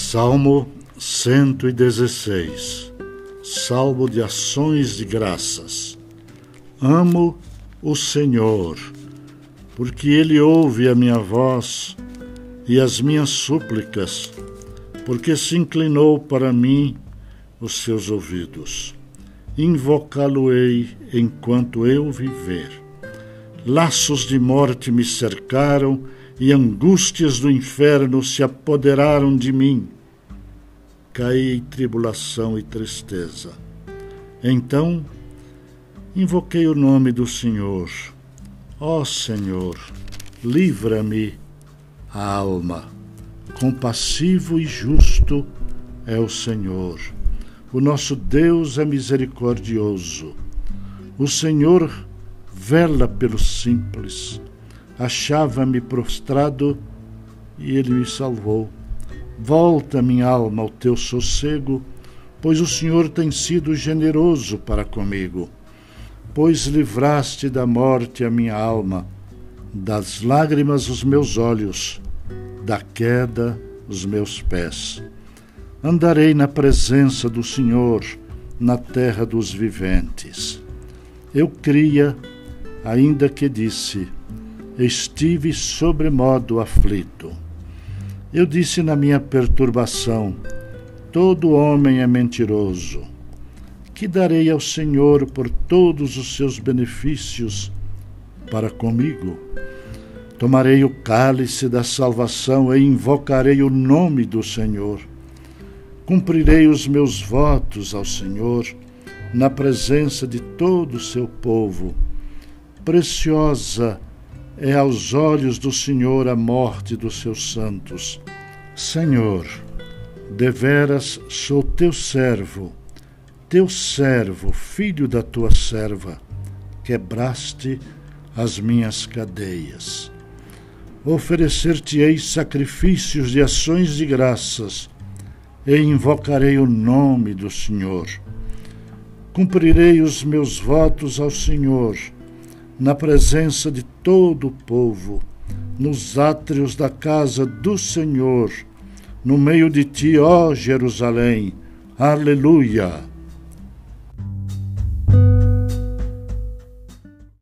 Salmo 116 Salmo de ações de graças. Amo o Senhor, porque Ele ouve a minha voz e as minhas súplicas, porque se inclinou para mim os seus ouvidos. Invocá-lo-ei enquanto eu viver. Laços de morte me cercaram e angústias do inferno se apoderaram de mim. Caí em tribulação e tristeza. Então invoquei o nome do Senhor. Ó Senhor, livra-me a alma. Compassivo e justo é o Senhor. O nosso Deus é misericordioso. O Senhor vela pelos simples achava-me prostrado e ele me salvou. Volta, minha alma, ao teu sossego, pois o Senhor tem sido generoso para comigo. Pois livraste da morte a minha alma, das lágrimas os meus olhos, da queda os meus pés. Andarei na presença do Senhor, na terra dos viventes. Eu cria, ainda que disse: estive sobremodo aflito. Eu disse na minha perturbação: Todo homem é mentiroso. Que darei ao Senhor por todos os seus benefícios para comigo? Tomarei o cálice da salvação e invocarei o nome do Senhor. Cumprirei os meus votos ao Senhor na presença de todo o seu povo. Preciosa é aos olhos do Senhor a morte dos seus santos. Senhor, deveras sou teu servo, teu servo, filho da tua serva, quebraste as minhas cadeias. Oferecer-te-ei sacrifícios de ações de graças, e invocarei o nome do Senhor. Cumprirei os meus votos ao Senhor na presença de todo o povo, nos átrios da casa do Senhor, no meio de ti, ó Jerusalém. Aleluia!